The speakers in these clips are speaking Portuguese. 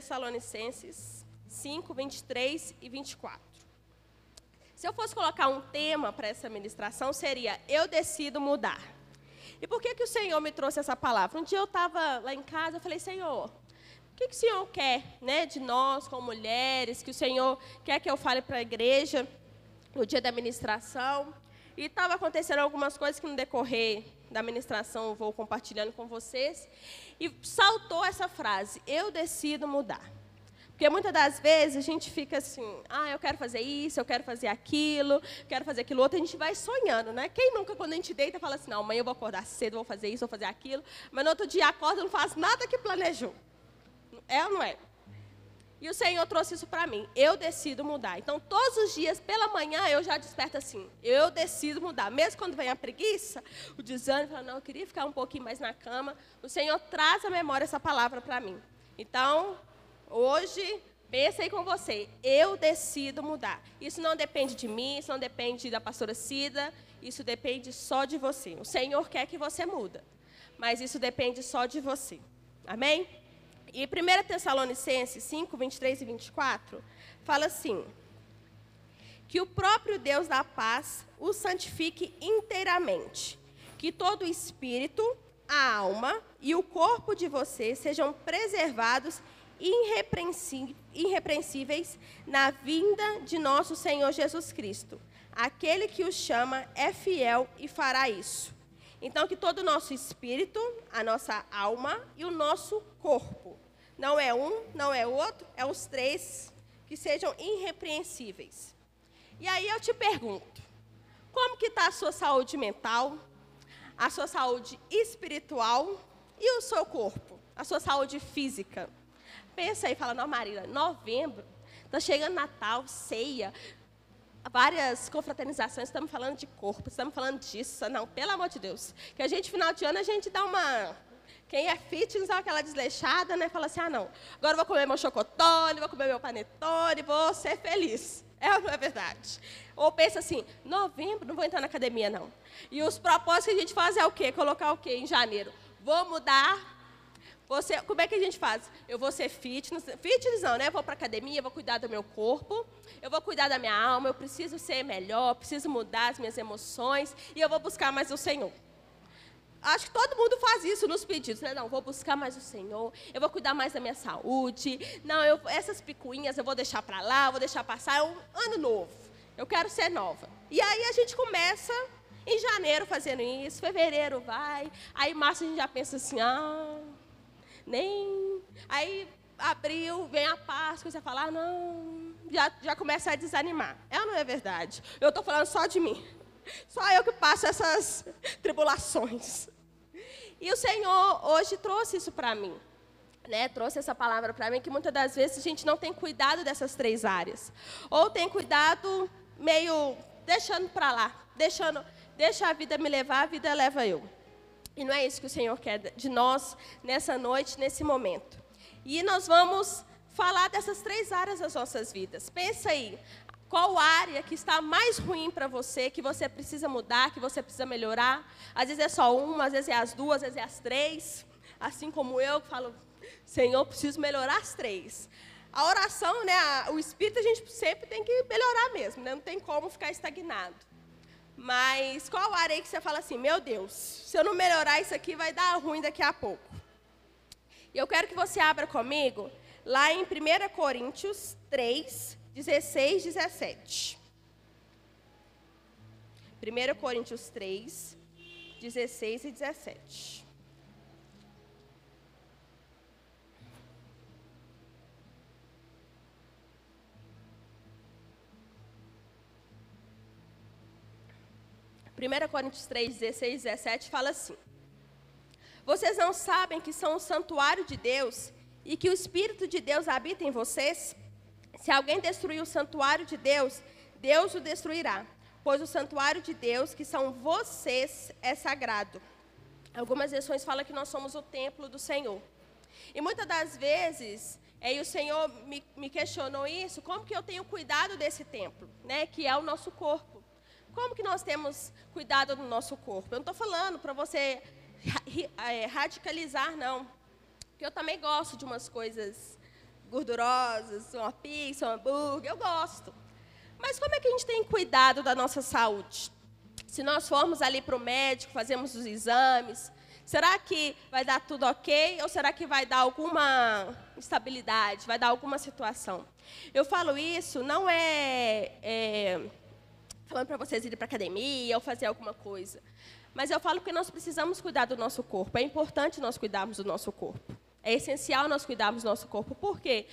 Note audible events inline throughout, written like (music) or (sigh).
Tessalonicenses 5, 23 e 24. Se eu fosse colocar um tema para essa ministração, seria Eu decido mudar. E por que, que o Senhor me trouxe essa palavra? Um dia eu estava lá em casa, eu falei, Senhor, o que, que o Senhor quer né, de nós, como mulheres, que o Senhor quer que eu fale para a igreja no dia da ministração? E estava acontecendo algumas coisas que no decorrer da ministração eu vou compartilhando com vocês. E saltou essa frase: Eu decido mudar. Porque muitas das vezes a gente fica assim, ah, eu quero fazer isso, eu quero fazer aquilo, quero fazer aquilo outro, a gente vai sonhando, né? Quem nunca, quando a gente deita, fala assim, não, amanhã eu vou acordar cedo, vou fazer isso, vou fazer aquilo, mas no outro dia acorda e não faz nada que planejou. É ou não é? E o Senhor trouxe isso para mim. Eu decido mudar. Então, todos os dias, pela manhã, eu já desperto assim. Eu decido mudar. Mesmo quando vem a preguiça, o desânimo, fala, não, eu queria ficar um pouquinho mais na cama. O Senhor traz à memória essa palavra para mim. Então, hoje, pensa aí com você. Eu decido mudar. Isso não depende de mim, isso não depende da pastora Cida. Isso depende só de você. O Senhor quer que você muda. Mas isso depende só de você. Amém? E 1 Tessalonicenses 5, 23 e 24, fala assim: Que o próprio Deus da paz o santifique inteiramente, que todo o espírito, a alma e o corpo de vocês sejam preservados irrepreensíveis na vinda de nosso Senhor Jesus Cristo. Aquele que o chama é fiel e fará isso. Então, que todo o nosso espírito, a nossa alma e o nosso corpo, não é um, não é outro, é os três, que sejam irrepreensíveis. E aí eu te pergunto, como que está a sua saúde mental, a sua saúde espiritual e o seu corpo, a sua saúde física? Pensa aí, fala, não, Marília, novembro, está chegando Natal, ceia, várias confraternizações, estamos falando de corpo, estamos falando disso. Não, pelo amor de Deus. Que a gente, final de ano, a gente dá uma. Quem é fitness, dá aquela desleixada, né? Fala assim: ah, não, agora vou comer meu chocotone, vou comer meu panetone, vou ser feliz. É ou não é verdade? Ou pensa assim: novembro, não vou entrar na academia, não. E os propósitos que a gente faz é o quê? Colocar o quê em janeiro? Vou mudar você, como é que a gente faz? Eu vou ser fitness, fitness não, né? Vou para academia, vou cuidar do meu corpo, eu vou cuidar da minha alma, eu preciso ser melhor, preciso mudar as minhas emoções e eu vou buscar mais o Senhor. Acho que todo mundo faz isso nos pedidos, né? Não, vou buscar mais o Senhor, eu vou cuidar mais da minha saúde. Não, eu, essas picuinhas eu vou deixar para lá, vou deixar passar. É um ano novo. Eu quero ser nova. E aí a gente começa em janeiro fazendo isso, fevereiro vai, aí março a gente já pensa assim, ah, nem. Aí abril, vem a Páscoa, você fala, ah, não, já, já começa a desanimar. É ou não é verdade? Eu estou falando só de mim. Só eu que passo essas tribulações. E o Senhor hoje trouxe isso para mim. Né, trouxe essa palavra para mim que muitas das vezes a gente não tem cuidado dessas três áreas. Ou tem cuidado meio deixando para lá, deixando, deixa a vida me levar, a vida leva eu. E não é isso que o Senhor quer de nós nessa noite, nesse momento. E nós vamos falar dessas três áreas das nossas vidas. Pensa aí, qual área que está mais ruim para você, que você precisa mudar, que você precisa melhorar? Às vezes é só uma, às vezes é as duas, às vezes é as três. Assim como eu, que falo, Senhor, preciso melhorar as três. A oração, né, o espírito a gente sempre tem que melhorar mesmo, né? não tem como ficar estagnado. Mas qual área aí que você fala assim, meu Deus, se eu não melhorar isso aqui, vai dar ruim daqui a pouco? E eu quero que você abra comigo lá em 1 Coríntios 3, 16, 17. 1 Coríntios 3, 16 e 17. 1 Coríntios 3, 16 17 fala assim: Vocês não sabem que são o santuário de Deus e que o Espírito de Deus habita em vocês? Se alguém destruir o santuário de Deus, Deus o destruirá, pois o santuário de Deus, que são vocês, é sagrado. Algumas versões falam que nós somos o templo do Senhor. E muitas das vezes, aí o Senhor me, me questionou isso, como que eu tenho cuidado desse templo, né, que é o nosso corpo. Como que nós temos cuidado do nosso corpo? Eu não estou falando para você é, radicalizar, não. Porque eu também gosto de umas coisas gordurosas, uma pizza, um hambúrguer, eu gosto. Mas como é que a gente tem cuidado da nossa saúde? Se nós formos ali para o médico, fazemos os exames, será que vai dar tudo ok ou será que vai dar alguma instabilidade, vai dar alguma situação? Eu falo isso, não é, é falando para vocês irem para academia ou fazer alguma coisa, mas eu falo que nós precisamos cuidar do nosso corpo. É importante nós cuidarmos do nosso corpo. É essencial nós cuidarmos do nosso corpo. Por quê?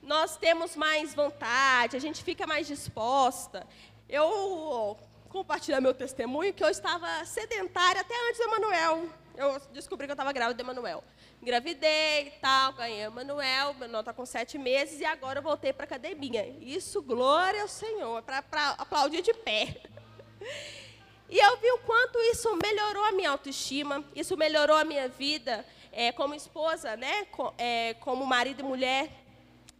Nós temos mais vontade, a gente fica mais disposta. Eu compartilhar meu testemunho que eu estava sedentária até antes do Emanuel. Eu descobri que eu estava grávida do Emanuel. Engravidei e tal, ganhei Emanuel, irmão está com sete meses e agora eu voltei para a academia. Isso, glória ao Senhor, para aplaudir de pé. E eu vi o quanto isso melhorou a minha autoestima, isso melhorou a minha vida é, como esposa, né, é, como marido e mulher,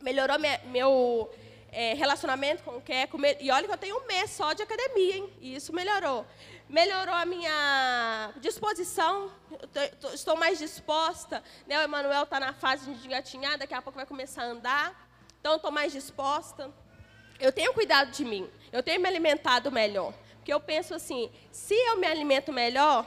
melhorou minha, meu é, relacionamento com o Keco. E olha que eu tenho um mês só de academia, hein? E isso melhorou. Melhorou a minha disposição, estou mais disposta. Né? O Emanuel está na fase de engatinhar, daqui a pouco vai começar a andar. Então, estou mais disposta. Eu tenho cuidado de mim, eu tenho me alimentado melhor. Porque eu penso assim, se eu me alimento melhor,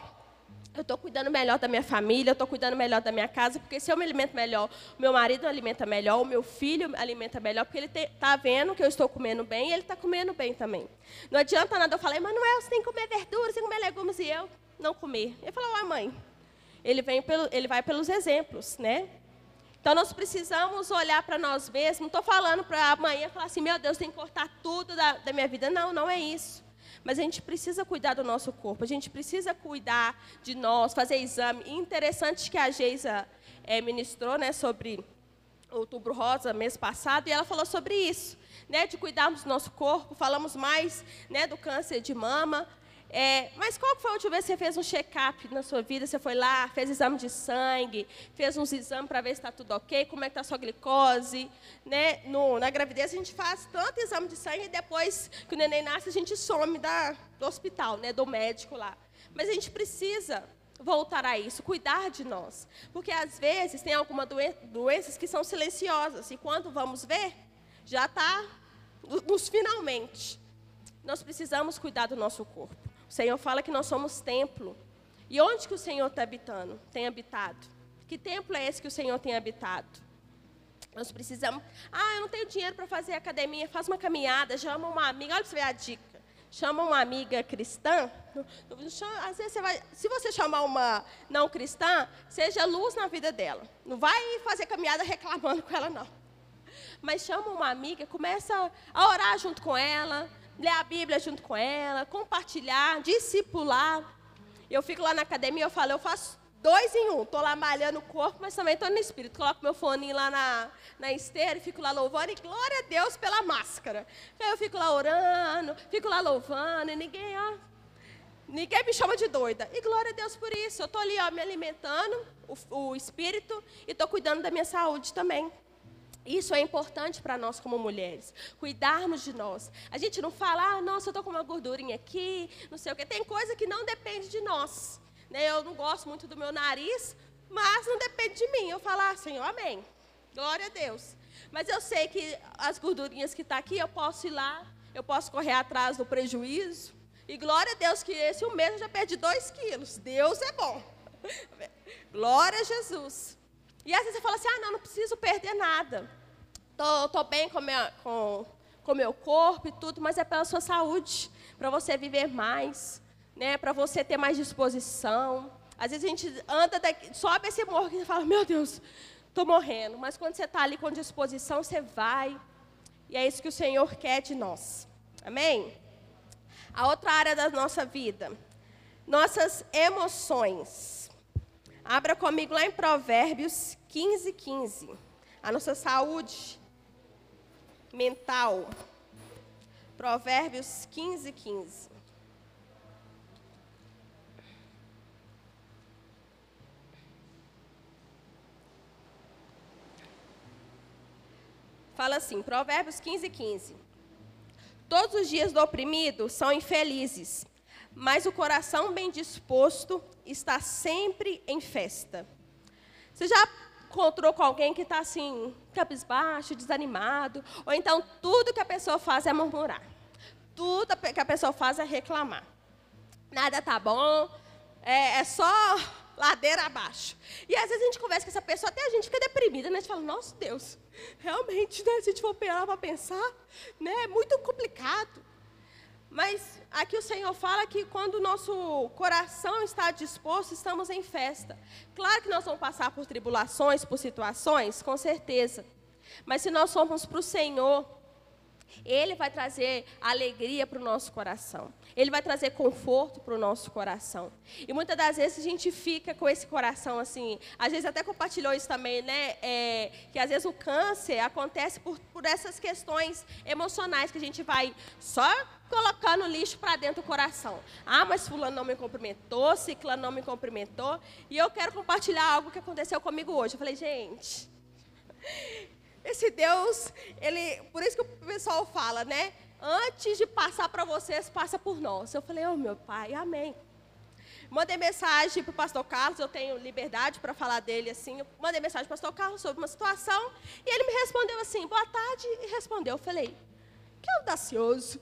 eu estou cuidando melhor da minha família, eu estou cuidando melhor da minha casa, porque se eu me alimento melhor, meu marido alimenta melhor, o meu filho alimenta melhor, porque ele está vendo que eu estou comendo bem e ele está comendo bem também. Não adianta nada eu falar, Manuel, você tem que comer verduras, você tem que comer legumes, e eu não comer. Ele falou, ah, mãe, ele, vem pelo, ele vai pelos exemplos, né? Então, nós precisamos olhar para nós mesmos. Não estou falando para amanhã falar assim, meu Deus, tem que cortar tudo da, da minha vida. Não, não é isso. Mas a gente precisa cuidar do nosso corpo, a gente precisa cuidar de nós, fazer exame. E interessante que a Geisa é, ministrou né, sobre Outubro Rosa mês passado, e ela falou sobre isso, né, de cuidarmos do nosso corpo. Falamos mais né, do câncer de mama, é, mas qual foi a última vez que você fez um check-up na sua vida? Você foi lá, fez exame de sangue, fez uns exames para ver se está tudo ok, como é que está a sua glicose. Né? No, na gravidez a gente faz tanto exame de sangue e depois que o neném nasce a gente some da, do hospital, né, do médico lá. Mas a gente precisa voltar a isso, cuidar de nós. Porque às vezes tem algumas doen doenças que são silenciosas e quando vamos ver, já está nos finalmente. Nós precisamos cuidar do nosso corpo. O Senhor fala que nós somos templo. E onde que o Senhor está habitando? Tem habitado? Que templo é esse que o Senhor tem habitado? Nós precisamos. Ah, eu não tenho dinheiro para fazer academia. Faz uma caminhada, chama uma amiga. Olha para você ver a dica. Chama uma amiga cristã. Às vezes você vai. Se você chamar uma não cristã, seja luz na vida dela. Não vai fazer caminhada reclamando com ela, não. Mas chama uma amiga, começa a orar junto com ela, ler a Bíblia junto com ela, compartilhar, discipular. Eu fico lá na academia, eu falo, eu faço dois em um. Estou lá malhando o corpo, mas também estou no espírito. Coloco meu fone lá na, na esteira e fico lá louvando. E glória a Deus pela máscara. Aí eu fico lá orando, fico lá louvando, e ninguém, ó, ninguém me chama de doida. E glória a Deus por isso. Eu estou ali, ó, me alimentando, o, o espírito, e estou cuidando da minha saúde também. Isso é importante para nós como mulheres, cuidarmos de nós. A gente não fala, ah, nossa, eu estou com uma gordurinha aqui, não sei o quê. Tem coisa que não depende de nós. Né? Eu não gosto muito do meu nariz, mas não depende de mim. Eu falo, ah, Senhor, amém. Glória a Deus. Mas eu sei que as gordurinhas que estão tá aqui, eu posso ir lá, eu posso correr atrás do prejuízo. E glória a Deus que esse um mês eu já perdi dois quilos. Deus é bom. (laughs) Glória a Jesus. E às vezes você fala assim, ah, não, não preciso perder nada. Tô, tô bem com, minha, com, com meu corpo e tudo, mas é pela sua saúde, para você viver mais, né? Para você ter mais disposição. Às vezes a gente anda daqui, sobe esse morro e fala, meu Deus, estou morrendo. Mas quando você está ali com disposição, você vai. E é isso que o Senhor quer de nós. Amém? A outra área da nossa vida, nossas emoções. Abra comigo lá em Provérbios 15, 15. A nossa saúde mental. Provérbios 15, 15. Fala assim, Provérbios 15, 15. Todos os dias do oprimido são infelizes, mas o coração bem disposto está sempre em festa. Você já encontrou com alguém que está assim, cabisbaixo, desanimado? Ou então tudo que a pessoa faz é murmurar. Tudo que a pessoa faz é reclamar. Nada tá bom, é, é só ladeira abaixo. E às vezes a gente conversa com essa pessoa, até a gente fica deprimida, né? A gente fala, nossa Deus, realmente, né? Se a gente for parar para pensar, né? É muito complicado. Mas aqui o Senhor fala que quando o nosso coração está disposto, estamos em festa. Claro que nós vamos passar por tribulações, por situações, com certeza. Mas se nós formos para o Senhor, ele vai trazer alegria para o nosso coração. Ele vai trazer conforto para o nosso coração. E muitas das vezes a gente fica com esse coração assim. Às vezes até compartilhou isso também, né? É, que às vezes o câncer acontece por, por essas questões emocionais que a gente vai só colocando lixo para dentro do coração. Ah, mas fulano não me cumprimentou, ciclano não me cumprimentou. E eu quero compartilhar algo que aconteceu comigo hoje. Eu falei, gente, esse Deus, ele, por isso que o pessoal fala, né? Antes de passar para vocês, passa por nós. Eu falei, oh meu pai, amém. Mandei mensagem para o pastor Carlos, eu tenho liberdade para falar dele assim. Eu mandei mensagem para o pastor Carlos sobre uma situação e ele me respondeu assim, boa tarde, e respondeu. Eu falei, que audacioso.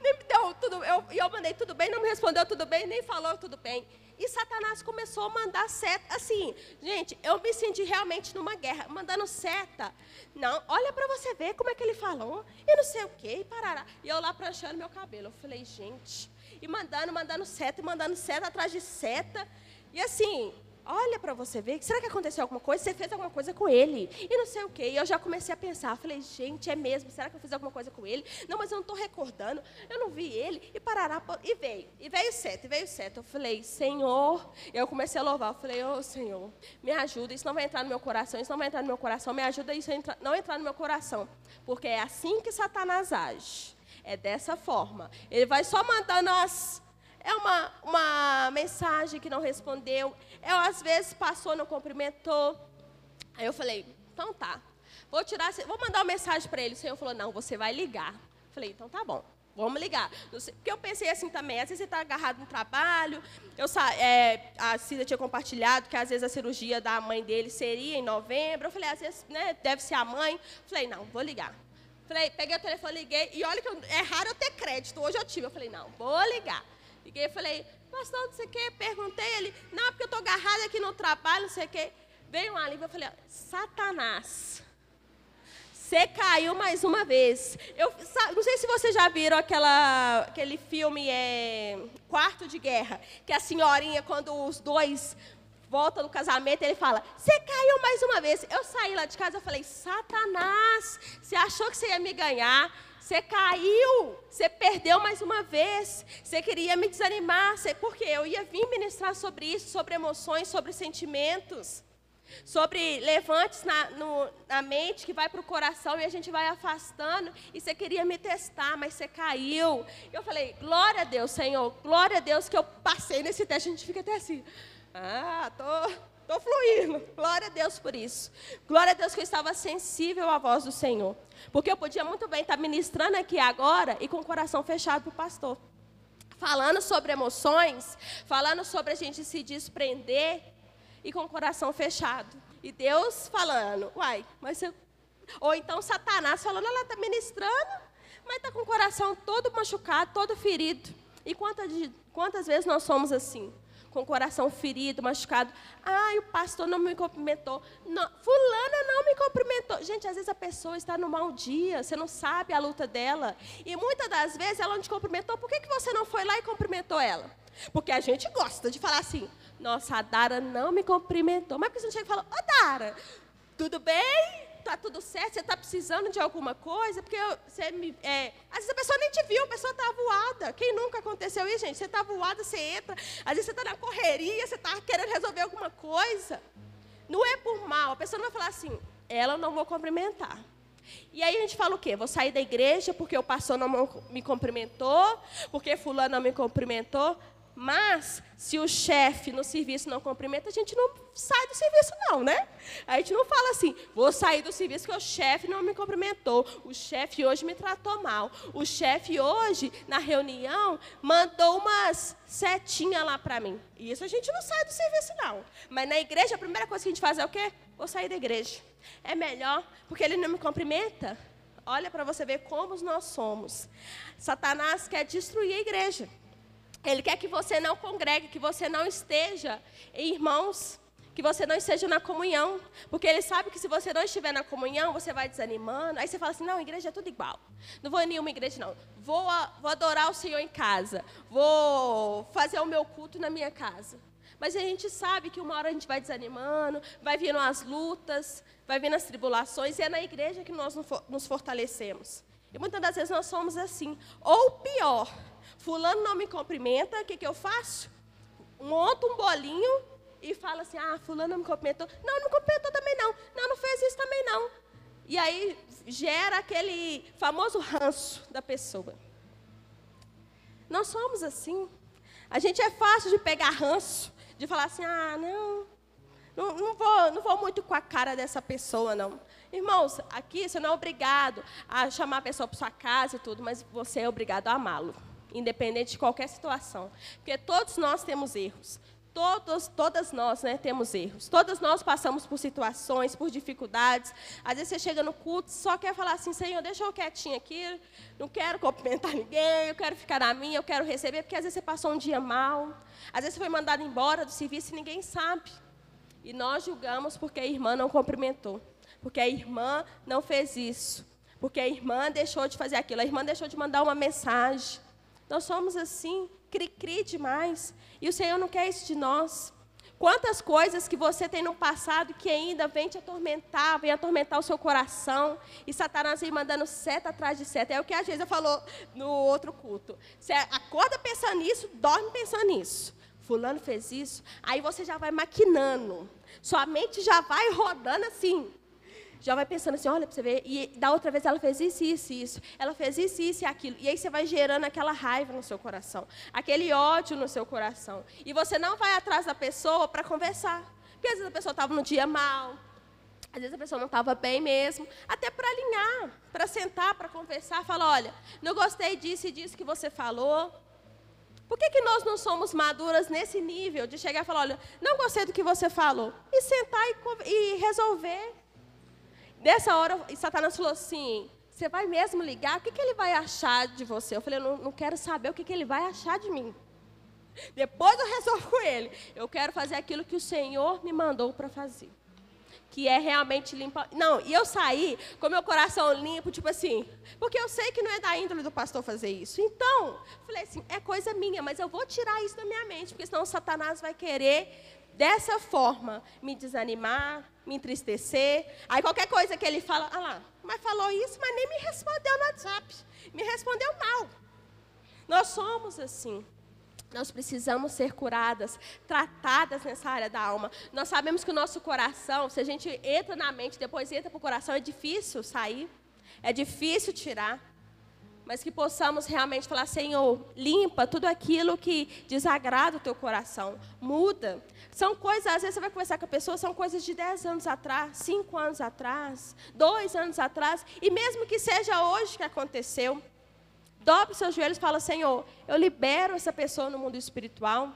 Nem me deu tudo, eu, eu mandei tudo bem, não me respondeu tudo bem, nem falou tudo bem. E Satanás começou a mandar seta. Assim, gente, eu me senti realmente numa guerra, mandando seta. Não, olha para você ver como é que ele falou. E não sei o quê, e parará. E eu lá pranchando meu cabelo. Eu falei, gente. E mandando, mandando seta, e mandando seta atrás de seta. E assim, olha para você ver, será que aconteceu alguma coisa? Você fez alguma coisa com ele? E não sei o quê. E eu já comecei a pensar, falei, gente, é mesmo, será que eu fiz alguma coisa com ele? Não, mas eu não estou recordando, eu não vi ele. E parará, e veio, e veio sete, e veio sete. Eu falei, Senhor, eu comecei a louvar, eu falei, ô oh, Senhor, me ajuda, isso não vai entrar no meu coração, isso não vai entrar no meu coração, me ajuda isso não entrar no meu coração. Porque é assim que Satanás age. É dessa forma. Ele vai só mandando as é uma, uma mensagem que não respondeu. Eu, às vezes, passou, não cumprimentou. Aí eu falei, então tá. Vou tirar, vou mandar uma mensagem para ele. O Senhor falou, não, você vai ligar. falei, então tá bom. Vamos ligar. Porque eu pensei assim também, às vezes você está agarrado no trabalho. Eu, é, a Cida tinha compartilhado que às vezes a cirurgia da mãe dele seria em novembro. Eu falei, às vezes né, deve ser a mãe. falei, não, vou ligar. Falei, peguei o telefone, liguei. E olha que eu, é raro eu ter crédito. Hoje eu tive. Eu falei, não, vou ligar. Liguei e falei, pastor, não sei o quê. Perguntei ele, não, porque eu estou agarrada aqui no trabalho, não sei o quê. Veio um alívio, eu falei, Satanás, você caiu mais uma vez. Eu não sei se vocês já viram aquela, aquele filme é, Quarto de Guerra, que a senhorinha, quando os dois voltam no casamento, ele fala: Você caiu mais uma vez. Eu saí lá de casa e falei: Satanás, você achou que você ia me ganhar? Você caiu, você perdeu mais uma vez. Você queria me desanimar, você, porque eu ia vir ministrar sobre isso, sobre emoções, sobre sentimentos, sobre levantes na, no, na mente que vai para o coração e a gente vai afastando. E você queria me testar, mas você caiu. Eu falei, glória a Deus, Senhor, glória a Deus que eu passei nesse teste. A gente fica até assim, ah, tô Estou fluindo. Glória a Deus por isso. Glória a Deus que eu estava sensível à voz do Senhor. Porque eu podia muito bem estar ministrando aqui agora e com o coração fechado para o pastor. Falando sobre emoções, falando sobre a gente se desprender e com o coração fechado. E Deus falando, uai, mas eu... Ou então Satanás falando, ela está ministrando, mas está com o coração todo machucado, todo ferido. E quantas, quantas vezes nós somos assim? Com o coração ferido, machucado. Ai, o pastor não me cumprimentou. Não, fulana não me cumprimentou. Gente, às vezes a pessoa está no mau dia, você não sabe a luta dela. E muitas das vezes ela não te cumprimentou. Por que, que você não foi lá e cumprimentou ela? Porque a gente gosta de falar assim, nossa, a Dara não me cumprimentou. Mas por que você não chega e fala, ô Dara, tudo bem? Tá tudo certo, você está precisando de alguma coisa, porque você me, é, às vezes a pessoa nem te viu, a pessoa está voada. Quem nunca aconteceu isso, gente? Você está voada, você entra, às vezes você está na correria, você está querendo resolver alguma coisa. Não é por mal, a pessoa não vai falar assim, ela não vou cumprimentar. E aí a gente fala o quê? Vou sair da igreja porque o pastor não me cumprimentou, porque fulano não me cumprimentou. Mas, se o chefe no serviço não cumprimenta, a gente não sai do serviço, não, né? A gente não fala assim, vou sair do serviço porque o chefe não me cumprimentou, o chefe hoje me tratou mal, o chefe hoje, na reunião, mandou umas setinhas lá para mim. Isso a gente não sai do serviço, não. Mas na igreja, a primeira coisa que a gente faz é o quê? Vou sair da igreja. É melhor, porque ele não me cumprimenta. Olha para você ver como nós somos. Satanás quer destruir a igreja. Ele quer que você não congregue, que você não esteja em irmãos, que você não esteja na comunhão, porque ele sabe que se você não estiver na comunhão, você vai desanimando. Aí você fala assim: não, igreja é tudo igual. Não vou em nenhuma igreja, não. Vou, vou adorar o Senhor em casa. Vou fazer o meu culto na minha casa. Mas a gente sabe que uma hora a gente vai desanimando, vai vindo as lutas, vai vindo as tribulações, e é na igreja que nós nos fortalecemos. E muitas das vezes nós somos assim. Ou pior, Fulano não me cumprimenta, o que, que eu faço? Monto um bolinho e falo assim: ah, Fulano não me cumprimentou. Não, não cumprimentou também não. Não, não fez isso também não. E aí gera aquele famoso ranço da pessoa. Nós somos assim. A gente é fácil de pegar ranço, de falar assim: ah, não, não, não, vou, não vou muito com a cara dessa pessoa, não. Irmãos, aqui você não é obrigado a chamar a pessoa para sua casa e tudo, mas você é obrigado a amá-lo independente de qualquer situação. Porque todos nós temos erros. Todos, todas nós né, temos erros. Todas nós passamos por situações, por dificuldades. Às vezes você chega no culto só quer falar assim, Senhor, deixa eu quietinho aqui, não quero cumprimentar (laughs) ninguém, eu quero ficar na minha, eu quero receber, porque às vezes você passou um dia mal. Às vezes você foi mandado embora do serviço e ninguém sabe. E nós julgamos porque a irmã não cumprimentou. Porque a irmã não fez isso. Porque a irmã deixou de fazer aquilo. A irmã deixou de mandar uma mensagem. Nós somos assim, cri-cri demais. E o Senhor não quer isso de nós. Quantas coisas que você tem no passado que ainda vem te atormentar, vem atormentar o seu coração, e Satanás vem mandando seta atrás de seta. É o que a Geisa falou no outro culto. Você acorda pensando nisso, dorme pensando nisso. Fulano fez isso, aí você já vai maquinando. Sua mente já vai rodando assim já vai pensando assim, olha para você ver, e da outra vez ela fez isso, isso, isso, ela fez isso, isso e aquilo. E aí você vai gerando aquela raiva no seu coração, aquele ódio no seu coração. E você não vai atrás da pessoa para conversar. Porque às vezes a pessoa estava no dia mal, às vezes a pessoa não estava bem mesmo, até para alinhar, para sentar, para conversar, falar, olha, não gostei disso e disso que você falou. Por que, que nós não somos maduras nesse nível de chegar e falar, olha, não gostei do que você falou, e sentar e, e resolver? Nessa hora, Satanás falou assim: Você vai mesmo ligar? O que, que ele vai achar de você? Eu falei: Eu não, não quero saber o que, que ele vai achar de mim. Depois eu resolvo com ele. Eu quero fazer aquilo que o Senhor me mandou para fazer. Que é realmente limpar. Não, e eu saí com meu coração limpo, tipo assim, porque eu sei que não é da índole do pastor fazer isso. Então, falei assim: é coisa minha, mas eu vou tirar isso da minha mente, porque senão Satanás vai querer dessa forma me desanimar, me entristecer. Aí qualquer coisa que ele fala, ah lá, mas falou isso, mas nem me respondeu no WhatsApp. Me respondeu mal. Nós somos assim. Nós precisamos ser curadas, tratadas nessa área da alma. Nós sabemos que o nosso coração, se a gente entra na mente, depois entra para o coração, é difícil sair, é difícil tirar mas que possamos realmente falar, Senhor, limpa tudo aquilo que desagrada o teu coração, muda. São coisas, às vezes você vai conversar com a pessoa, são coisas de 10 anos atrás, 5 anos atrás, 2 anos atrás, e mesmo que seja hoje que aconteceu, dobre seus joelhos e fala, Senhor, eu libero essa pessoa no mundo espiritual,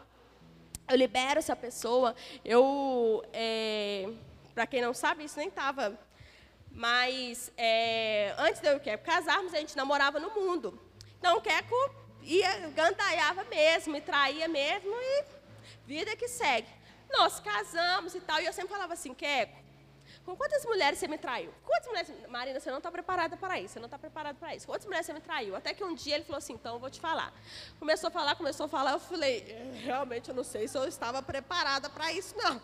eu libero essa pessoa, eu, é, para quem não sabe, isso nem estava mas é, antes de eu e casarmos, a gente namorava no mundo. Então o Queco ia, gandaiava mesmo, e traía mesmo, e vida que segue. Nós casamos e tal, e eu sempre falava assim, Queco, com quantas mulheres você me traiu? Quantas mulheres... Marina, você não está preparada para isso, você não está preparada para isso. Quantas mulheres você me traiu? Até que um dia ele falou assim, então eu vou te falar. Começou a falar, começou a falar, eu falei, é, realmente eu não sei se eu estava preparada para isso, não.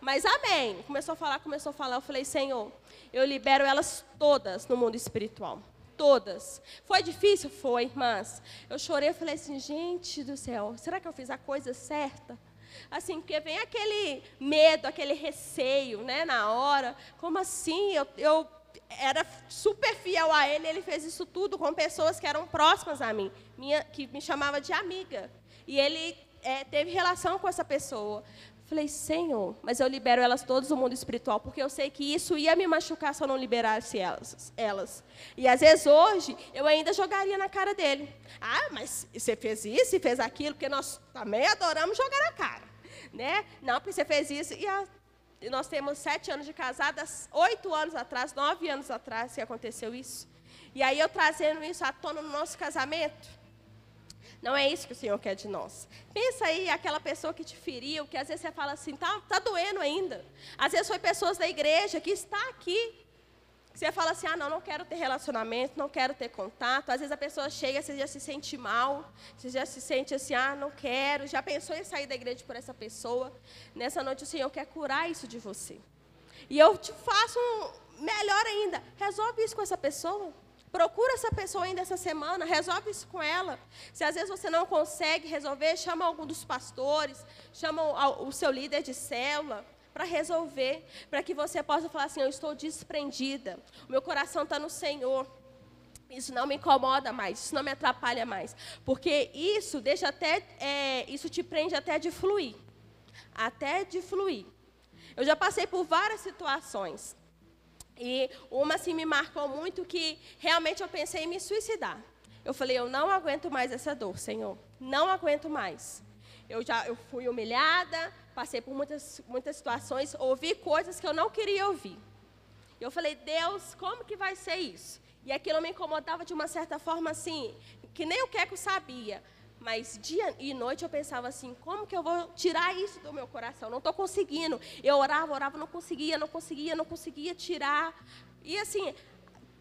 Mas amém. Começou a falar, começou a falar. Eu falei, Senhor, eu libero elas todas no mundo espiritual. Todas. Foi difícil? Foi, mas eu chorei, eu falei assim, gente do céu, será que eu fiz a coisa certa? Assim, porque vem aquele medo, aquele receio, né, na hora. Como assim? Eu, eu era super fiel a ele, ele fez isso tudo com pessoas que eram próximas a mim, minha, que me chamava de amiga. e ele é, teve relação com essa pessoa. Falei, Senhor, mas eu libero elas todas do mundo espiritual, porque eu sei que isso ia me machucar se eu não liberasse elas. elas. E às vezes hoje eu ainda jogaria na cara dele. Ah, mas você fez isso e fez aquilo, porque nós também adoramos jogar na cara. Né? Não, porque você fez isso. E, a, nós temos sete anos de casadas, oito anos atrás, nove anos atrás que aconteceu isso. E aí eu trazendo isso à tona no nosso casamento. Não é isso que o Senhor quer de nós. Pensa aí aquela pessoa que te feriu, que às vezes você fala assim, tá, tá doendo ainda. Às vezes foi pessoas da igreja que está aqui. Você fala assim, ah, não, não quero ter relacionamento, não quero ter contato. Às vezes a pessoa chega, você já se sente mal, você já se sente assim, ah, não quero. Já pensou em sair da igreja por essa pessoa? Nessa noite o Senhor quer curar isso de você. E eu te faço um melhor ainda, resolve isso com essa pessoa. Procura essa pessoa ainda essa semana, resolve isso com ela. Se às vezes você não consegue resolver, chama algum dos pastores, chama o, seu líder de célula para resolver, para que você possa falar assim: Eu estou desprendida, o meu coração está no Senhor. Isso não me incomoda mais, isso não me atrapalha mais, porque isso deixa até, é, isso te prende até de fluir, até de fluir. Eu já passei por várias situações e uma assim me marcou muito que realmente eu pensei em me suicidar. Eu falei, eu não aguento mais essa dor, Senhor. Não aguento mais. Eu já eu fui humilhada, passei por muitas, muitas situações, ouvi coisas que eu não queria ouvir. Eu falei, Deus, como que vai ser isso? E aquilo me incomodava de uma certa forma assim, que nem o Queco sabia. Mas dia e noite eu pensava assim: como que eu vou tirar isso do meu coração? Não estou conseguindo. Eu orava, orava, não conseguia, não conseguia, não conseguia tirar. E assim,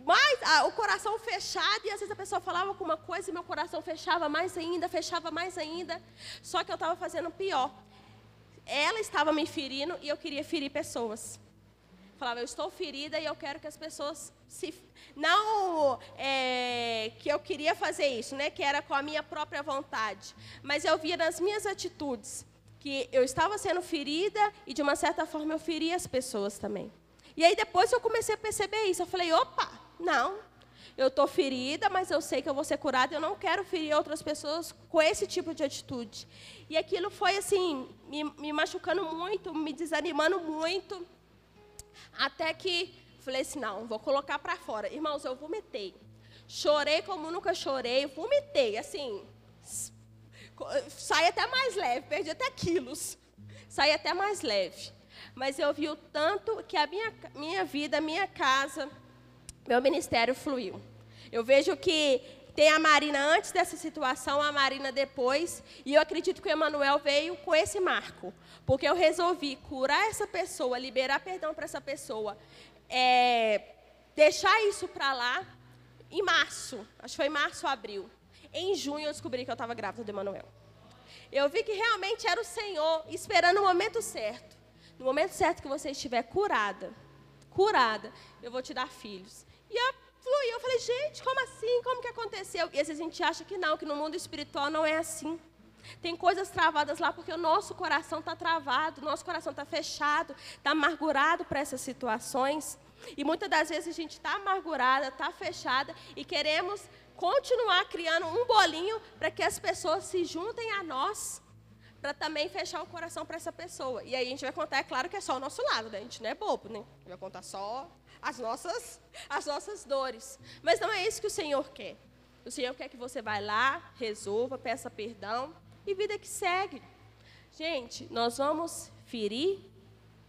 mais ah, o coração fechado, e às vezes a pessoa falava com uma coisa e meu coração fechava mais ainda, fechava mais ainda. Só que eu estava fazendo pior. Ela estava me ferindo e eu queria ferir pessoas. Falava, eu estou ferida e eu quero que as pessoas se. Não é, que eu queria fazer isso, né? Que era com a minha própria vontade. Mas eu via nas minhas atitudes que eu estava sendo ferida e, de uma certa forma, eu feria as pessoas também. E aí depois eu comecei a perceber isso. Eu falei, opa, não. Eu estou ferida, mas eu sei que eu vou ser curada. Eu não quero ferir outras pessoas com esse tipo de atitude. E aquilo foi assim, me, me machucando muito, me desanimando muito. Até que falei assim, não, vou colocar para fora. Irmãos, eu vomitei. Chorei como nunca chorei, vomitei, assim, sai até mais leve, perdi até quilos. Sai até mais leve. Mas eu vi o tanto que a minha, minha vida, minha casa, meu ministério fluiu. Eu vejo que tem a Marina antes dessa situação, a Marina depois, e eu acredito que o Emanuel veio com esse marco, porque eu resolvi curar essa pessoa, liberar perdão para essa pessoa, é, deixar isso para lá em março, acho que foi março ou abril. Em junho eu descobri que eu estava grávida do Emanuel. Eu vi que realmente era o Senhor esperando o momento certo. No momento certo que você estiver curada, curada, eu vou te dar filhos. E eu fluiu. Eu falei, gente, como assim? Como que aconteceu? E às vezes a gente acha que não, que no mundo espiritual não é assim. Tem coisas travadas lá porque o nosso coração está travado, o nosso coração está fechado, está amargurado para essas situações. E muitas das vezes a gente está amargurada, está fechada e queremos continuar criando um bolinho para que as pessoas se juntem a nós, para também fechar o coração para essa pessoa. E aí a gente vai contar, é claro que é só o nosso lado, né? a gente não é bobo, né? Vai contar só as nossas, as nossas dores. Mas não é isso que o Senhor quer. O Senhor quer que você vá lá, resolva, peça perdão e vida que segue. Gente, nós vamos ferir,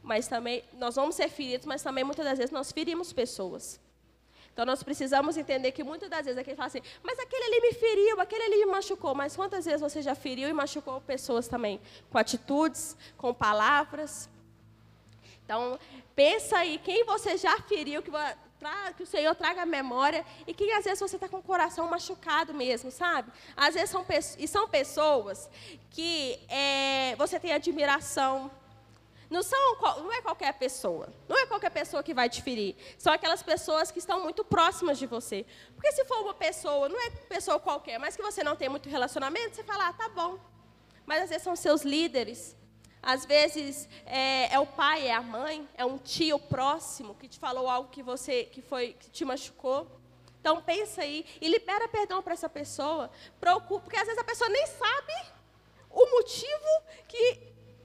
mas também nós vamos ser feridos, mas também muitas das vezes nós ferimos pessoas. Então nós precisamos entender que muitas das vezes aquele fala assim, mas aquele ali me feriu, aquele ali me machucou. Mas quantas vezes você já feriu e machucou pessoas também? Com atitudes, com palavras. Então, pensa aí quem você já feriu, que, que o Senhor traga a memória, e quem às vezes você está com o coração machucado mesmo, sabe? Às vezes são, e são pessoas que é, você tem admiração. Não, são, não é qualquer pessoa. Não é qualquer pessoa que vai te ferir. São aquelas pessoas que estão muito próximas de você. Porque se for uma pessoa, não é pessoa qualquer, mas que você não tem muito relacionamento, você fala, ah, tá bom. Mas às vezes são seus líderes, às vezes é, é, o pai, é a mãe, é um tio próximo que te falou algo que você que foi que te machucou. Então pensa aí e libera perdão para essa pessoa. Preocupa, porque às vezes a pessoa nem sabe o motivo que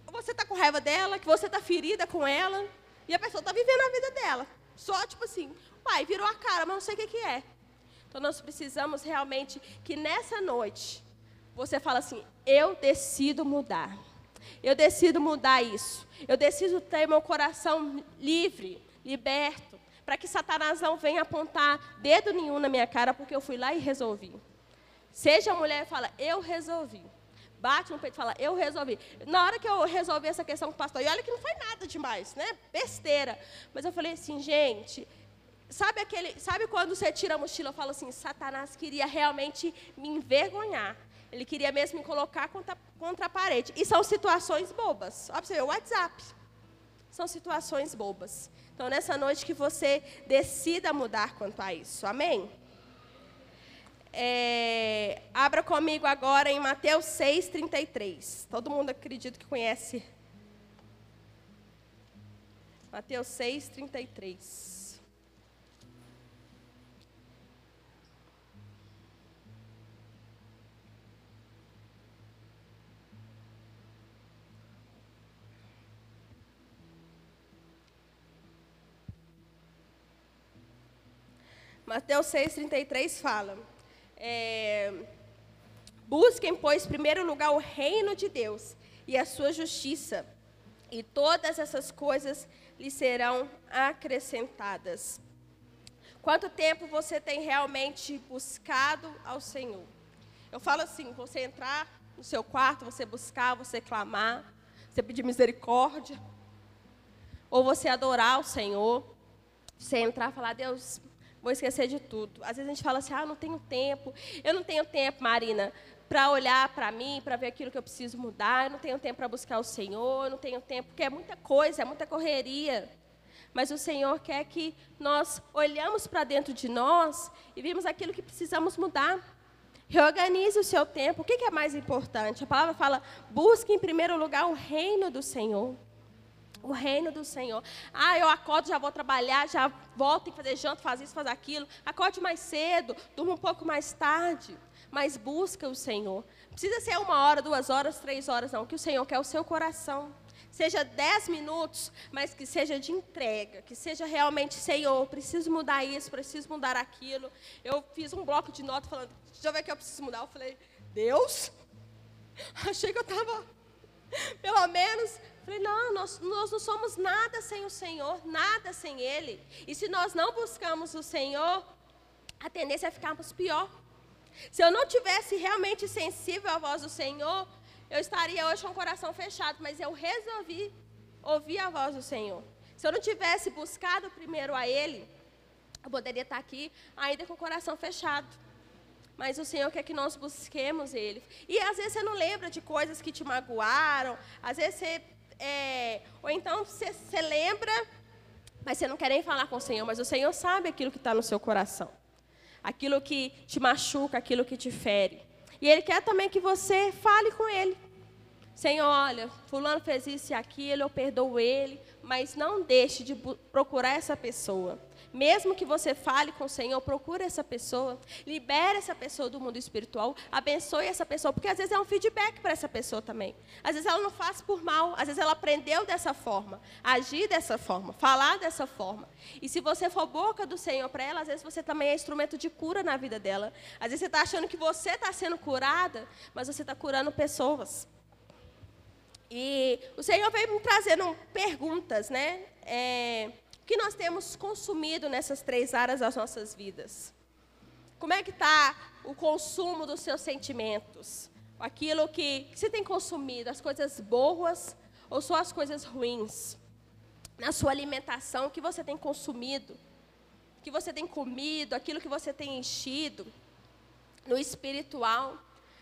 você está com raiva dela, que você está ferida com ela, e a pessoa está vivendo a vida dela. Só tipo assim, pai, virou a cara, mas não sei o que, que é. Então nós precisamos realmente que nessa noite você fala assim: eu decido mudar. Eu decido mudar isso. Eu decido ter meu coração livre, liberto, para que Satanás não venha apontar dedo nenhum na minha cara, porque eu fui lá e resolvi. Seja mulher fala, eu resolvi. Bate no peito e fala, eu resolvi. Na hora que eu resolvi essa questão com o pastor, e olha que não foi nada demais, né? Besteira. Mas eu falei assim, gente, sabe aquele, sabe quando você tira a mochila e fala assim, Satanás queria realmente me envergonhar. Ele queria mesmo me colocar contra, contra a parede. E são situações bobas. Olha o WhatsApp. São situações bobas. Então, nessa noite que você decida mudar quanto a isso. Amém? É, abra comigo agora em Mateus 6, 33. Todo mundo acredito que conhece. Mateus 6, 33. Mateus 6,33 fala: é, Busquem, pois, em primeiro lugar o reino de Deus e a sua justiça, e todas essas coisas lhe serão acrescentadas. Quanto tempo você tem realmente buscado ao Senhor? Eu falo assim: você entrar no seu quarto, você buscar, você clamar, você pedir misericórdia, ou você adorar o Senhor, você entrar e falar: Deus, vou esquecer de tudo. Às vezes a gente fala assim, ah, não tenho tempo. Eu não tenho tempo, Marina, para olhar para mim, para ver aquilo que eu preciso mudar. Eu não tenho tempo para buscar o Senhor. Eu não tenho tempo, porque é muita coisa, é muita correria. Mas o Senhor quer que nós olhamos para dentro de nós e vimos aquilo que precisamos mudar. Reorganize o seu tempo. O que é mais importante? A palavra fala: busque em primeiro lugar o reino do Senhor. O reino do Senhor. Ah, eu acordo, já vou trabalhar, já volto, que fazer janta, fazer isso, fazer aquilo. Acorde mais cedo, durma um pouco mais tarde. Mas busca o Senhor. Precisa ser uma hora, duas horas, três horas, não. O que o Senhor quer é o seu coração. Seja dez minutos, mas que seja de entrega. Que seja realmente, Senhor, preciso mudar isso, preciso mudar aquilo. Eu fiz um bloco de notas falando, deixa eu ver o que eu preciso mudar. Eu falei, Deus? (laughs) Achei que eu estava, pelo menos, Falei, não, nós, nós não somos nada sem o Senhor, nada sem Ele. E se nós não buscamos o Senhor, a tendência é ficarmos pior. Se eu não tivesse realmente sensível à voz do Senhor, eu estaria hoje com o coração fechado, mas eu resolvi ouvir a voz do Senhor. Se eu não tivesse buscado primeiro a Ele, eu poderia estar aqui ainda com o coração fechado. Mas o Senhor quer que nós busquemos Ele. E às vezes você não lembra de coisas que te magoaram, às vezes você é, ou então você, você lembra, mas você não quer nem falar com o Senhor, mas o Senhor sabe aquilo que está no seu coração. Aquilo que te machuca, aquilo que te fere. E Ele quer também que você fale com Ele. Senhor, olha, fulano fez isso e aquilo, eu perdoo ele, mas não deixe de procurar essa pessoa. Mesmo que você fale com o Senhor, procure essa pessoa, libere essa pessoa do mundo espiritual, abençoe essa pessoa, porque às vezes é um feedback para essa pessoa também. Às vezes ela não faz por mal, às vezes ela aprendeu dessa forma, agir dessa forma, falar dessa forma. E se você for boca do Senhor para ela, às vezes você também é instrumento de cura na vida dela. Às vezes você está achando que você está sendo curada, mas você está curando pessoas. E o Senhor veio me trazendo perguntas, né? É, o que nós temos consumido nessas três áreas das nossas vidas? Como é que está o consumo dos seus sentimentos? Aquilo que, que você tem consumido, as coisas boas ou só as coisas ruins? Na sua alimentação, o que você tem consumido? O que você tem comido, aquilo que você tem enchido? No espiritual,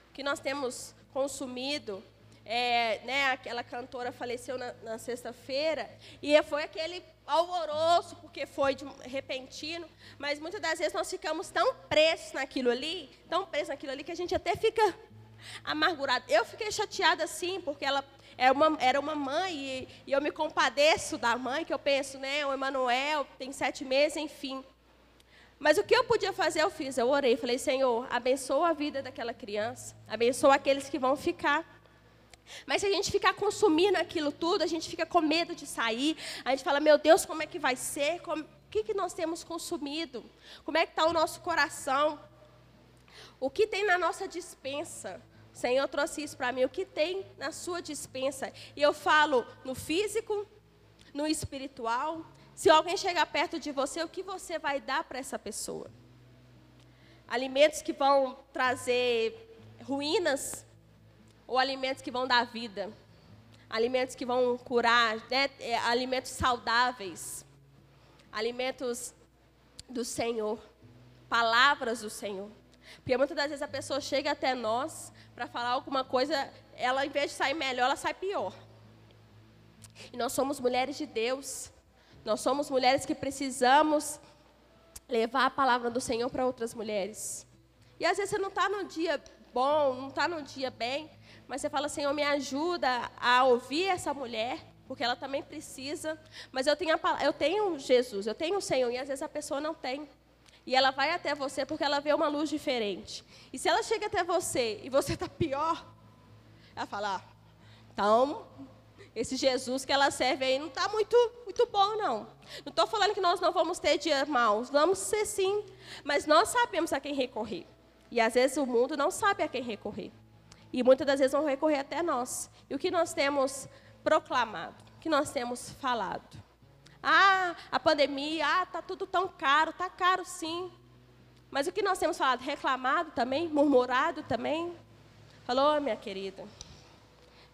o que nós temos consumido? É, né, aquela cantora faleceu na, na sexta-feira, e foi aquele alvoroço, porque foi de repentino, mas muitas das vezes nós ficamos tão presos naquilo ali, tão presos naquilo ali, que a gente até fica amargurado. Eu fiquei chateada assim, porque ela era uma, era uma mãe, e, e eu me compadeço da mãe, que eu penso, né, o Emanuel tem sete meses, enfim. Mas o que eu podia fazer, eu fiz. Eu orei, falei, Senhor, abençoa a vida daquela criança, abençoa aqueles que vão ficar. Mas se a gente ficar consumindo aquilo tudo, a gente fica com medo de sair. A gente fala, meu Deus, como é que vai ser? Como... O que, que nós temos consumido? Como é que está o nosso coração? O que tem na nossa dispensa? Senhor trouxe isso para mim. O que tem na sua dispensa? E eu falo no físico, no espiritual. Se alguém chegar perto de você, o que você vai dar para essa pessoa? Alimentos que vão trazer ruínas ou alimentos que vão dar vida? Alimentos que vão curar, né? É, alimentos saudáveis, alimentos do Senhor, palavras do Senhor. Porque muitas das vezes a pessoa chega até nós para falar alguma coisa, ela, em vez de sair melhor, ela sai pior. E nós somos mulheres de Deus. Nós somos mulheres que precisamos levar a palavra do Senhor para outras mulheres. E às vezes você não está num dia bom, não está num dia bem, mas você fala, Senhor, me ajuda a ouvir essa mulher, porque ela também precisa. Mas eu tenho, a, eu tenho Jesus, eu tenho o Senhor, e às vezes a pessoa não tem. E ela vai até você porque ela vê uma luz diferente. E se ela chega até você e você está pior, ela fala, ah, então, esse Jesus que ela serve aí não está muito, muito bom, não. Não estou falando que nós não vamos ter dias maus, vamos ser sim, mas nós sabemos a quem recorrer. E às vezes o mundo não sabe a quem recorrer. E muitas das vezes vão recorrer até nós. E o que nós temos proclamado? O que nós temos falado? Ah, a pandemia, ah, tá tudo tão caro, tá caro sim. Mas o que nós temos falado? Reclamado também, murmurado também. Falou, minha querida,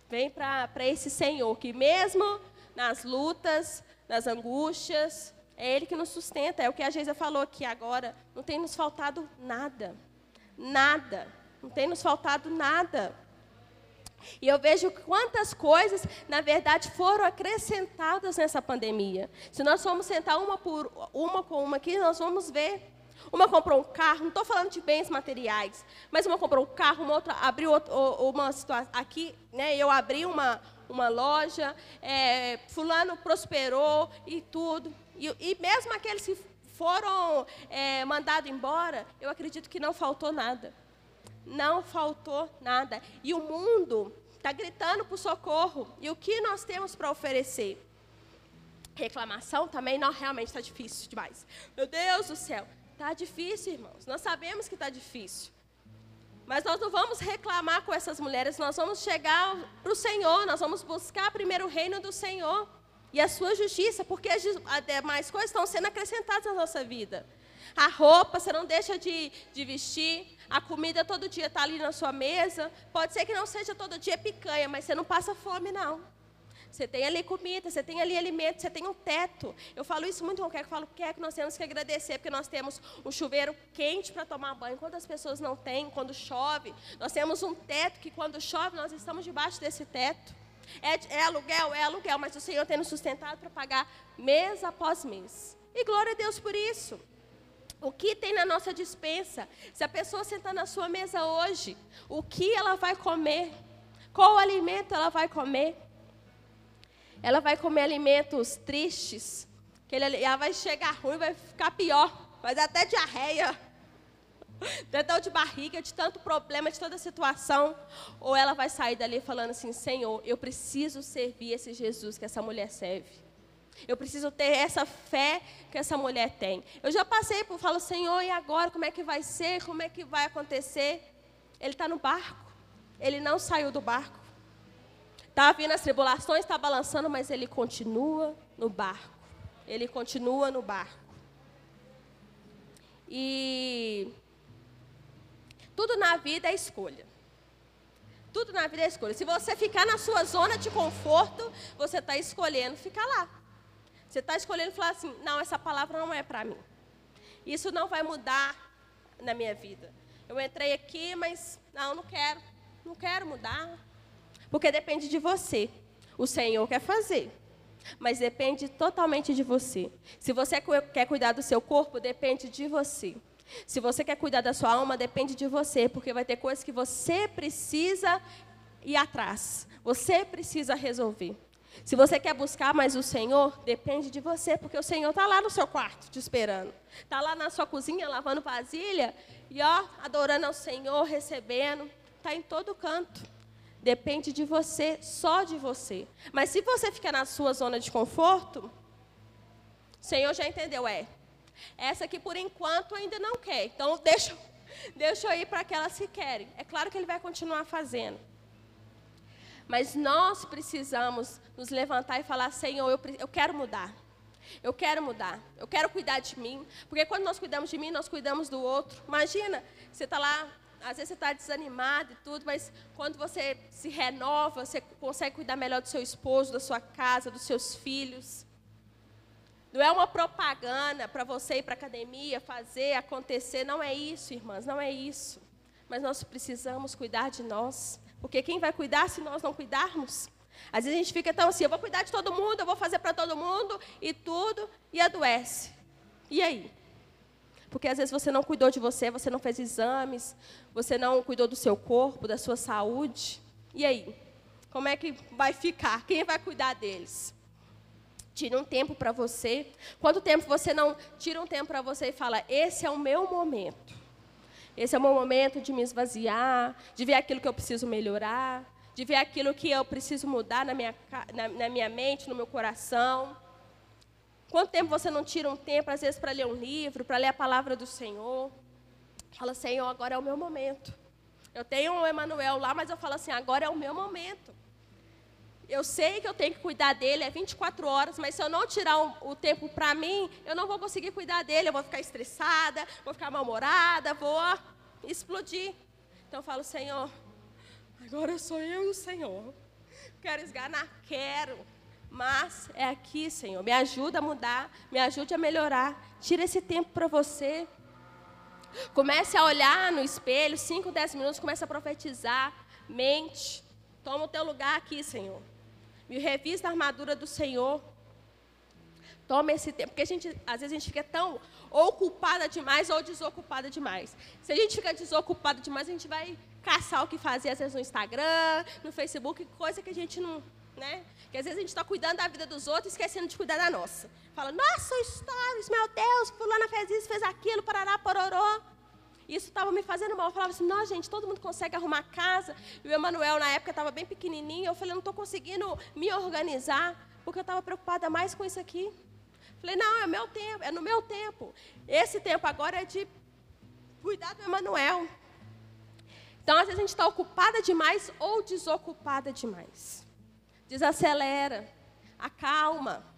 vem para esse Senhor que mesmo nas lutas, nas angústias, é Ele que nos sustenta. É o que a Geisa falou aqui agora. Não tem nos faltado nada. Nada. Não tem nos faltado nada. E eu vejo quantas coisas, na verdade, foram acrescentadas nessa pandemia. Se nós formos sentar uma por uma com uma aqui, nós vamos ver. Uma comprou um carro, não estou falando de bens materiais, mas uma comprou um carro, uma outra abriu uma situação. Aqui, né, eu abri uma, uma loja, é, fulano prosperou e tudo. E, e mesmo aqueles que foram é, mandados embora, eu acredito que não faltou nada não faltou nada. E o mundo está gritando por socorro. E o que nós temos para oferecer? Reclamação também não realmente está difícil demais. Meu Deus do céu, está difícil, irmãos. Nós sabemos que está difícil. Mas nós não vamos reclamar com essas mulheres, nós vamos chegar para o Senhor, nós vamos buscar primeiro o reino do Senhor e a sua justiça, porque as demais coisas estão sendo acrescentadas na nossa vida. A roupa, você não deixa de, de vestir, a comida todo dia está ali na sua mesa. Pode ser que não seja todo dia picanha, mas você não passa fome, não. Você tem ali comida, você tem ali alimento, você tem um teto. Eu falo isso muito com o que eu falo que nós temos que agradecer, porque nós temos um chuveiro quente para tomar banho. Quantas pessoas não têm quando chove? Nós temos um teto que quando chove nós estamos debaixo desse teto. É, é aluguel, é aluguel, mas o Senhor tem nos sustentado para pagar mês após mês. E glória a Deus por isso. O que tem na nossa dispensa? Se a pessoa sentar na sua mesa hoje, o que ela vai comer? Qual alimento ela vai comer? Ela vai comer alimentos tristes, que ela vai chegar ruim, vai ficar pior, vai até diarreia, (laughs) até dor de barriga, de tanto problema, de toda situação. Ou ela vai sair dali falando assim: Senhor, eu preciso servir esse Jesus que essa mulher serve. Eu preciso ter essa fé que essa mulher tem. Eu já passei por, falo, Senhor, e agora? Como é que vai ser? Como é que vai acontecer? Ele está no barco. Ele não saiu do barco. Está vindo as tribulações, está balançando, mas ele continua no barco. Ele continua no barco. E tudo na vida é escolha. Tudo na vida é escolha. Se você ficar na sua zona de conforto, você está escolhendo ficar lá. Você está escolhendo falar assim: não, essa palavra não é para mim. Isso não vai mudar na minha vida. Eu entrei aqui, mas não, não quero. Não quero mudar. Porque depende de você. O Senhor quer fazer. Mas depende totalmente de você. Se você quer cuidar do seu corpo, depende de você. Se você quer cuidar da sua alma, depende de você, porque vai ter coisas que você precisa ir atrás. Você precisa resolver. Se você quer buscar mais o Senhor, depende de você, porque o Senhor está lá no seu quarto te esperando. Está lá na sua cozinha lavando vasilha e ó, adorando ao Senhor, recebendo. Está em todo canto. Depende de você, só de você. Mas se você ficar na sua zona de conforto, o Senhor já entendeu, é. Essa aqui por enquanto ainda não quer. Então (laughs) deixa, deixa eu ir para aquelas que querem. É claro que ele vai continuar fazendo. Mas nós precisamos nos levantar e falar: Senhor, eu, eu quero mudar. Eu quero mudar. Eu quero cuidar de mim. Porque quando nós cuidamos de mim, nós cuidamos do outro. Imagina, você está lá, às vezes você está desanimado e tudo, mas quando você se renova, você consegue cuidar melhor do seu esposo, da sua casa, dos seus filhos. Não é uma propaganda para você ir para a academia, fazer, acontecer. Não é isso, irmãs, não é isso. Mas nós precisamos cuidar de nós. Porque quem vai cuidar se nós não cuidarmos? Às vezes a gente fica tão assim, eu vou cuidar de todo mundo, eu vou fazer para todo mundo e tudo, e adoece. E aí? Porque às vezes você não cuidou de você, você não fez exames, você não cuidou do seu corpo, da sua saúde. E aí? Como é que vai ficar? Quem vai cuidar deles? Tira um tempo para você. Quanto tempo você não tira um tempo para você e fala: Esse é o meu momento. Esse é o meu momento de me esvaziar, de ver aquilo que eu preciso melhorar de ver aquilo que eu preciso mudar na minha, na, na minha mente, no meu coração. Quanto tempo você não tira um tempo, às vezes, para ler um livro, para ler a palavra do Senhor? Fala, Senhor, agora é o meu momento. Eu tenho o Emanuel lá, mas eu falo assim, agora é o meu momento. Eu sei que eu tenho que cuidar dele, é 24 horas, mas se eu não tirar o, o tempo para mim, eu não vou conseguir cuidar dele. Eu vou ficar estressada, vou ficar mal-humorada, vou explodir. Então eu falo, Senhor, Agora sou eu e o Senhor. Quero esganar? Quero. Mas é aqui, Senhor. Me ajuda a mudar, me ajude a melhorar. Tira esse tempo para você. Comece a olhar no espelho, 5, 10 minutos, comece a profetizar. Mente. Toma o teu lugar aqui, Senhor. Me revista a armadura do Senhor. Toma esse tempo, porque a gente, às vezes a gente fica tão ocupada demais ou desocupada demais. Se a gente fica desocupada demais, a gente vai caçar o que fazer, às vezes no Instagram, no Facebook, coisa que a gente não. Né? Que às vezes a gente está cuidando da vida dos outros, esquecendo de cuidar da nossa. Fala, nossa, stories, meu Deus, fulana fez isso, fez aquilo, parará, pororó. Isso estava me fazendo mal. Eu falava assim, não, gente, todo mundo consegue arrumar casa. E o Emanuel, na época, estava bem pequenininho. Eu falei, não estou conseguindo me organizar, porque eu estava preocupada mais com isso aqui. Falei, não, é meu tempo, é no meu tempo. Esse tempo agora é de cuidar do Emanuel. Então, às vezes, a gente está ocupada demais ou desocupada demais. Desacelera, acalma.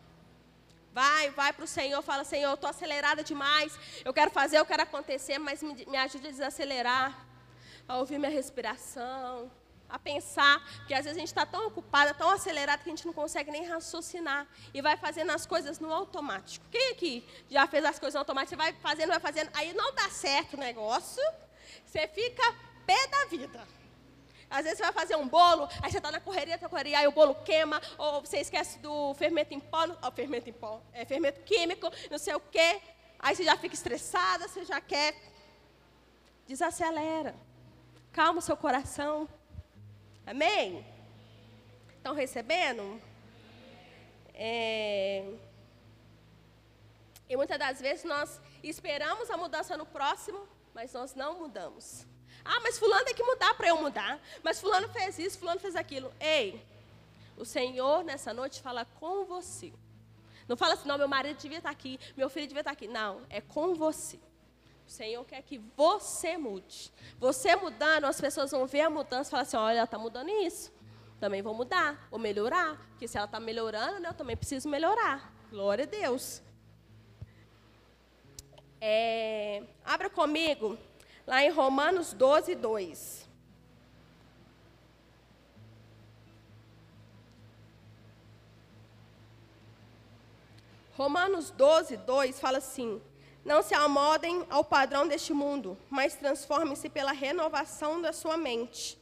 Vai, vai para o Senhor, fala, Senhor, eu estou acelerada demais, eu quero fazer, eu quero acontecer, mas me, me ajude a desacelerar, a ouvir minha respiração, a pensar, porque às vezes a gente está tão ocupada, tão acelerada, que a gente não consegue nem raciocinar. E vai fazendo as coisas no automático. Quem aqui já fez as coisas no automático? Você vai fazendo, vai fazendo, aí não dá certo o negócio, você fica pé da vida. Às vezes você vai fazer um bolo, aí você está na correria, tá correria, aí o bolo queima, ou você esquece do fermento em pó, ó, fermento em pó, é fermento químico, não sei o quê. Aí você já fica estressada, você já quer. Desacelera. Calma o seu coração. Amém? Estão recebendo? É... E muitas das vezes nós esperamos a mudança no próximo, mas nós não mudamos. Ah, mas fulano tem que mudar para eu mudar. Mas fulano fez isso, fulano fez aquilo. Ei, o Senhor nessa noite fala com você. Não fala assim, não, meu marido devia estar aqui, meu filho devia estar aqui. Não, é com você. O Senhor quer que você mude. Você mudando, as pessoas vão ver a mudança e falar assim, olha, ela está mudando isso. Também vou mudar, vou melhorar. Porque se ela está melhorando, né, eu também preciso melhorar. Glória a Deus. É, abra comigo lá em Romanos 12, 2. Romanos 12, 2 fala assim: Não se amodem ao padrão deste mundo, mas transformem-se pela renovação da sua mente,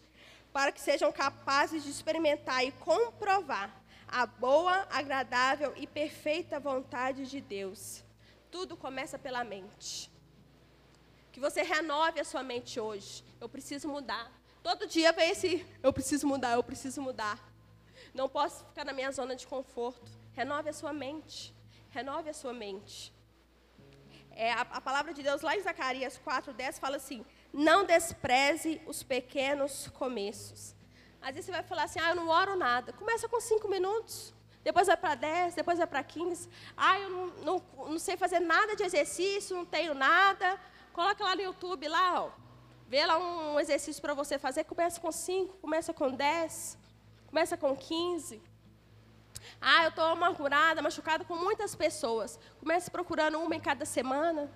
para que sejam capazes de experimentar e comprovar a boa, agradável e perfeita vontade de Deus. Tudo começa pela mente. Que você renove a sua mente hoje. Eu preciso mudar. Todo dia vem esse, eu preciso mudar, eu preciso mudar. Não posso ficar na minha zona de conforto. Renove a sua mente. Renove a sua mente. É, a, a palavra de Deus lá em Zacarias 4:10 fala assim: Não despreze os pequenos começos. Às vezes você vai falar assim, ah, eu não oro nada. Começa com cinco minutos, depois vai para dez, depois vai para quinze. Ah, eu não, não, não, sei fazer nada de exercício, não tenho nada. Coloca lá no YouTube, lá, ó. Vê lá um exercício para você fazer. Começa com cinco, começa com dez, começa com quinze. Ah, eu estou amargurada, machucada com muitas pessoas. Comece procurando uma em cada semana.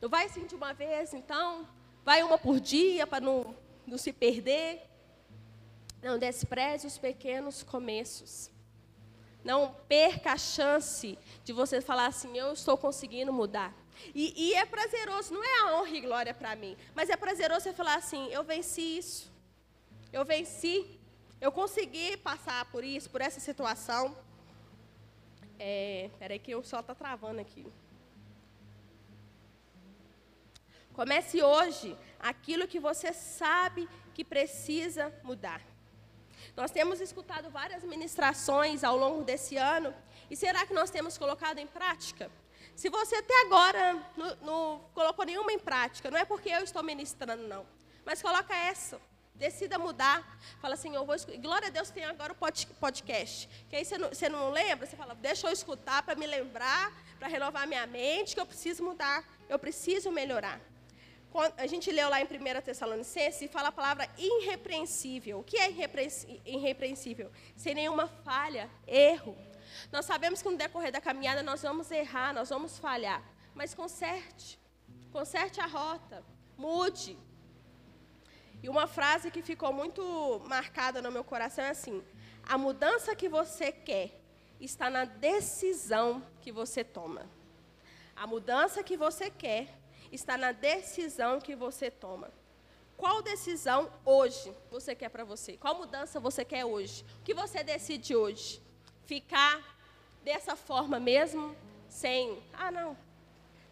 Não vai assim de uma vez, então. Vai uma por dia para não, não se perder. Não despreze os pequenos começos. Não perca a chance de você falar assim: eu estou conseguindo mudar. E, e é prazeroso, não é a honra e glória para mim, mas é prazeroso você falar assim: eu venci isso. Eu venci. Eu consegui passar por isso, por essa situação. É, peraí que o sol está travando aqui. Comece hoje aquilo que você sabe que precisa mudar. Nós temos escutado várias ministrações ao longo desse ano, e será que nós temos colocado em prática? Se você até agora não, não colocou nenhuma em prática, não é porque eu estou ministrando, não, mas coloca essa. Decida mudar. Fala assim, eu vou Glória a Deus tem agora o podcast. Que aí você não, não lembra, você fala, deixa eu escutar para me lembrar, para renovar minha mente, que eu preciso mudar, eu preciso melhorar a gente leu lá em 1 Tessalonicenses e fala a palavra irrepreensível. O que é irrepreensível? Sem nenhuma falha, erro. Nós sabemos que no decorrer da caminhada nós vamos errar, nós vamos falhar. Mas conserte. Conserte a rota. Mude. E uma frase que ficou muito marcada no meu coração é assim: a mudança que você quer está na decisão que você toma. A mudança que você quer está na decisão que você toma. Qual decisão hoje você quer para você? Qual mudança você quer hoje? O que você decide hoje? Ficar dessa forma mesmo, sem, ah, não,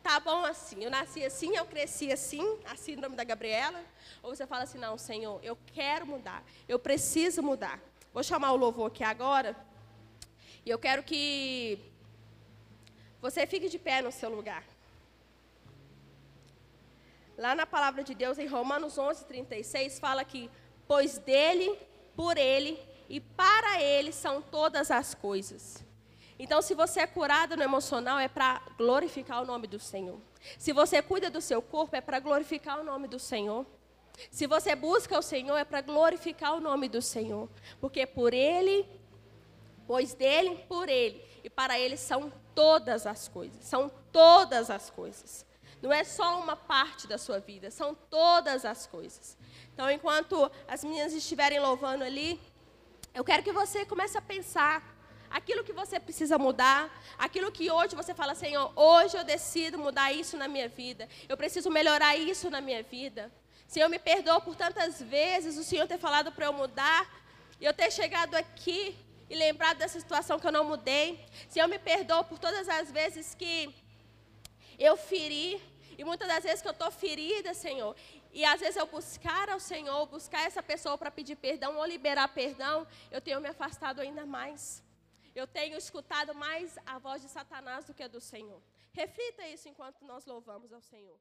tá bom assim, eu nasci assim, eu cresci assim, a síndrome da Gabriela? Ou você fala assim, não, Senhor, eu quero mudar, eu preciso mudar. Vou chamar o louvor aqui agora, e eu quero que você fique de pé no seu lugar. Lá na palavra de Deus, em Romanos 11, 36, fala que, pois dele, por ele e para ele são todas as coisas. Então, se você é curado no emocional, é para glorificar o nome do Senhor. Se você cuida do seu corpo, é para glorificar o nome do Senhor. Se você busca o Senhor, é para glorificar o nome do Senhor. Porque por Ele, pois dele, por Ele e para Ele são todas as coisas. São todas as coisas. Não é só uma parte da sua vida, são todas as coisas. Então, enquanto as meninas estiverem louvando ali, eu quero que você comece a pensar aquilo que você precisa mudar, aquilo que hoje você fala, Senhor, hoje eu decido mudar isso na minha vida, eu preciso melhorar isso na minha vida. Senhor, me perdoa por tantas vezes o Senhor ter falado para eu mudar, e eu ter chegado aqui e lembrado dessa situação que eu não mudei. Senhor, me perdoa por todas as vezes que eu feri, e muitas das vezes que eu estou ferida, Senhor, e às vezes eu buscar ao Senhor, buscar essa pessoa para pedir perdão ou liberar perdão, eu tenho me afastado ainda mais. Eu tenho escutado mais a voz de Satanás do que a do Senhor. Reflita isso enquanto nós louvamos ao Senhor.